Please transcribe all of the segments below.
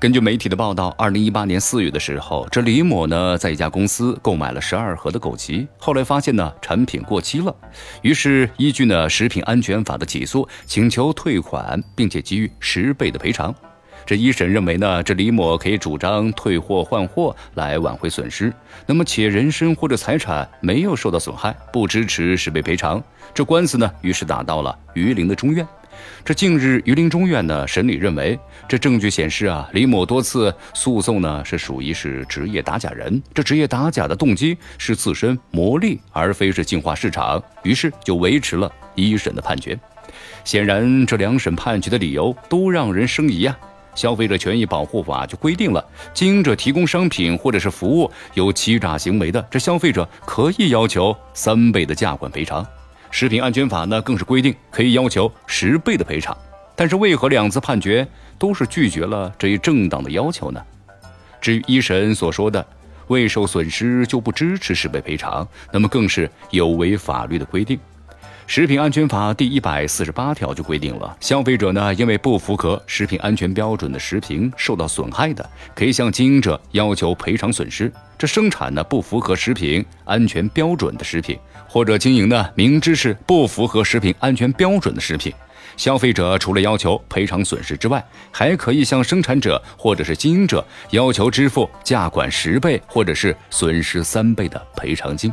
根据媒体的报道，二零一八年四月的时候，这李某呢在一家公司购买了十二盒的枸杞，后来发现呢产品过期了，于是依据呢食品安全法的起诉，请求退款，并且给予十倍的赔偿。这一审认为呢，这李某可以主张退货换货来挽回损失，那么且人身或者财产没有受到损害，不支持十倍赔偿。这官司呢，于是打到了榆林的中院。这近日，榆林中院呢审理认为，这证据显示啊，李某多次诉讼呢是属于是职业打假人，这职业打假的动机是自身牟利，而非是净化市场，于是就维持了一审的判决。显然，这两审判决的理由都让人生疑啊。消费者权益保护法就规定了，经营者提供商品或者是服务有欺诈行为的，这消费者可以要求三倍的价款赔偿。食品安全法呢，更是规定可以要求十倍的赔偿，但是为何两次判决都是拒绝了这一正当的要求呢？至于一审所说的未受损失就不支持十倍赔偿，那么更是有违法律的规定。食品安全法第一百四十八条就规定了，消费者呢因为不符合食品安全标准的食品受到损害的，可以向经营者要求赔偿损失。这生产呢不符合食品安全标准的食品，或者经营呢明知是不符合食品安全标准的食品，消费者除了要求赔偿损失之外，还可以向生产者或者是经营者要求支付价款十倍或者是损失三倍的赔偿金。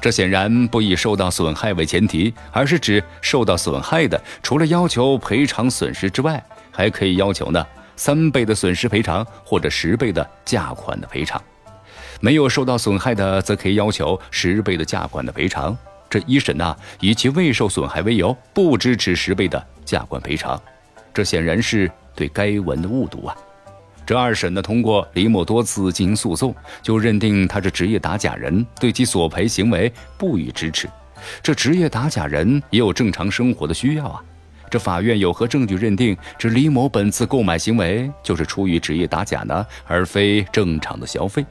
这显然不以受到损害为前提，而是指受到损害的，除了要求赔偿损失之外，还可以要求呢三倍的损失赔偿或者十倍的价款的赔偿。没有受到损害的，则可以要求十倍的价款的赔偿。这一审呢，以其未受损害为由，不支持十倍的价款赔偿。这显然是对该文的误读啊。这二审呢，通过李某多次进行诉讼，就认定他是职业打假人，对其索赔行为不予支持。这职业打假人也有正常生活的需要啊。这法院有何证据认定这李某本次购买行为就是出于职业打假呢，而非正常的消费？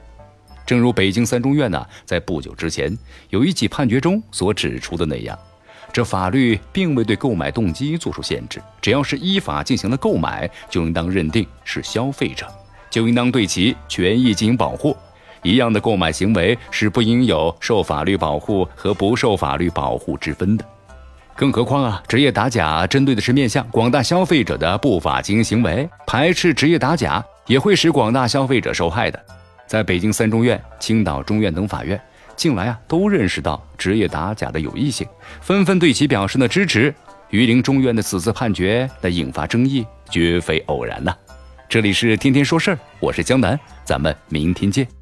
正如北京三中院呢，在不久之前有一起判决中所指出的那样。这法律并未对购买动机作出限制，只要是依法进行了购买，就应当认定是消费者，就应当对其权益进行保护。一样的购买行为是不应有受法律保护和不受法律保护之分的。更何况啊，职业打假针对的是面向广大消费者的不法经营行为，排斥职业打假也会使广大消费者受害的。在北京三中院、青岛中院等法院。近来啊，都认识到职业打假的有益性，纷纷对其表示了支持。榆林中院的此次判决的引发争议，绝非偶然呐。这里是天天说事儿，我是江南，咱们明天见。